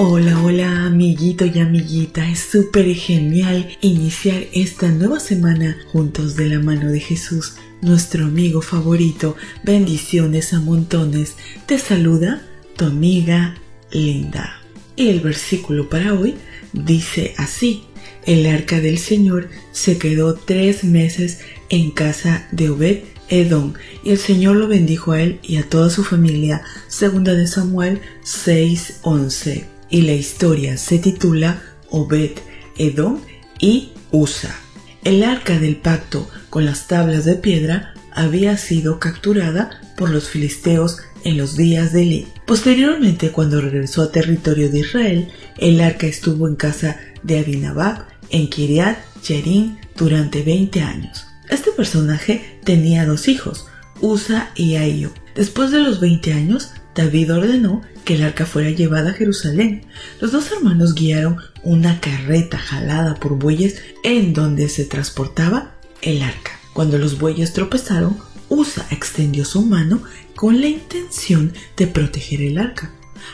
Hola, hola amiguito y amiguita, es súper genial iniciar esta nueva semana juntos de la mano de Jesús, nuestro amigo favorito. Bendiciones a montones. Te saluda tu amiga Linda. Y el versículo para hoy dice así. El arca del Señor se quedó tres meses en casa de Obed Edom, y el Señor lo bendijo a él y a toda su familia. Segunda de Samuel 6:11 y la historia se titula Obed, Edom y Usa. El arca del pacto con las tablas de piedra había sido capturada por los filisteos en los días de Eli. Posteriormente, cuando regresó a territorio de Israel, el arca estuvo en casa de Abinabab en Kiriat Jerim durante 20 años. Este personaje tenía dos hijos, Usa y Ahio. Después de los 20 años, David ordenó que el arca fuera llevada a Jerusalén. Los dos hermanos guiaron una carreta jalada por bueyes en donde se transportaba el arca. Cuando los bueyes tropezaron, Usa extendió su mano con la intención de proteger el arca.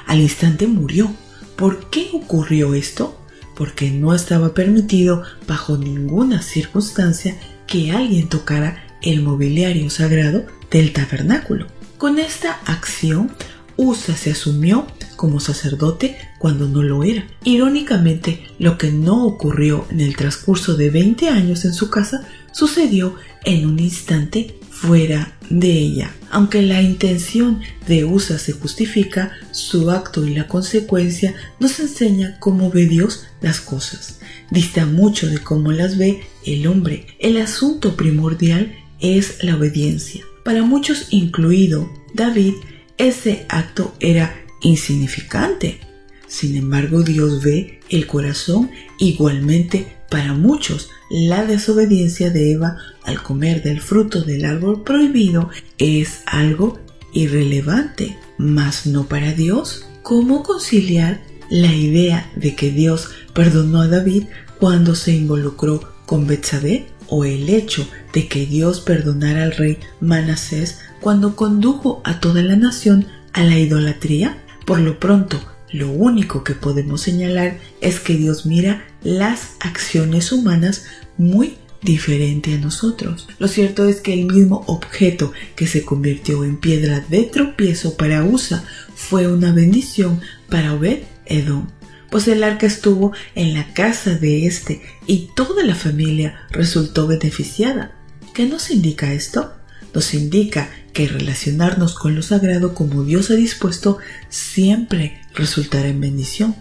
Al instante murió. ¿Por qué ocurrió esto? Porque no estaba permitido bajo ninguna circunstancia que alguien tocara el mobiliario sagrado del tabernáculo. Con esta acción, Usa se asumió como sacerdote cuando no lo era. Irónicamente, lo que no ocurrió en el transcurso de 20 años en su casa sucedió en un instante fuera de ella. Aunque la intención de Usa se justifica, su acto y la consecuencia nos enseña cómo ve Dios las cosas. Dista mucho de cómo las ve el hombre. El asunto primordial es la obediencia. Para muchos, incluido David, ese acto era insignificante. Sin embargo, Dios ve el corazón igualmente para muchos. La desobediencia de Eva al comer del fruto del árbol prohibido es algo irrelevante, mas no para Dios. ¿Cómo conciliar la idea de que Dios perdonó a David cuando se involucró con Betsabé o el hecho de que Dios perdonara al rey Manasés cuando condujo a toda la nación a la idolatría? Por lo pronto, lo único que podemos señalar es que Dios mira las acciones humanas muy diferente a nosotros. Lo cierto es que el mismo objeto que se convirtió en piedra de tropiezo para Usa fue una bendición para Obed Edom, pues el arca estuvo en la casa de éste y toda la familia resultó beneficiada. ¿Qué nos indica esto? Nos indica que relacionarnos con lo sagrado como Dios ha dispuesto siempre resultará en bendición.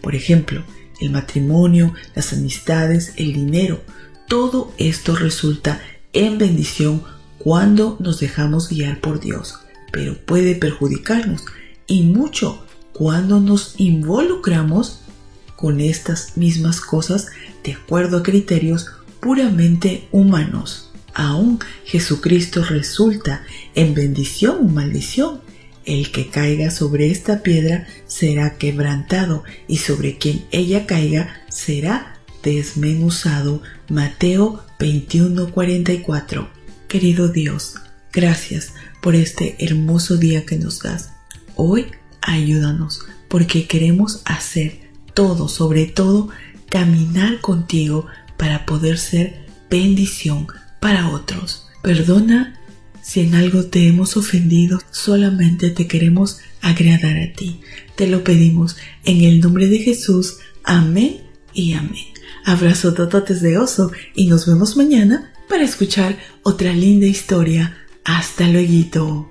Por ejemplo, el matrimonio, las amistades, el dinero, todo esto resulta en bendición cuando nos dejamos guiar por Dios, pero puede perjudicarnos y mucho cuando nos involucramos con estas mismas cosas de acuerdo a criterios puramente humanos aún Jesucristo resulta en bendición o maldición. El que caiga sobre esta piedra será quebrantado y sobre quien ella caiga será desmenuzado. Mateo 21:44. Querido Dios, gracias por este hermoso día que nos das. Hoy ayúdanos porque queremos hacer todo, sobre todo caminar contigo para poder ser bendición para otros. Perdona si en algo te hemos ofendido, solamente te queremos agradar a ti. Te lo pedimos en el nombre de Jesús. Amén y amén. Abrazo tototes de oso y nos vemos mañana para escuchar otra linda historia. Hasta luego.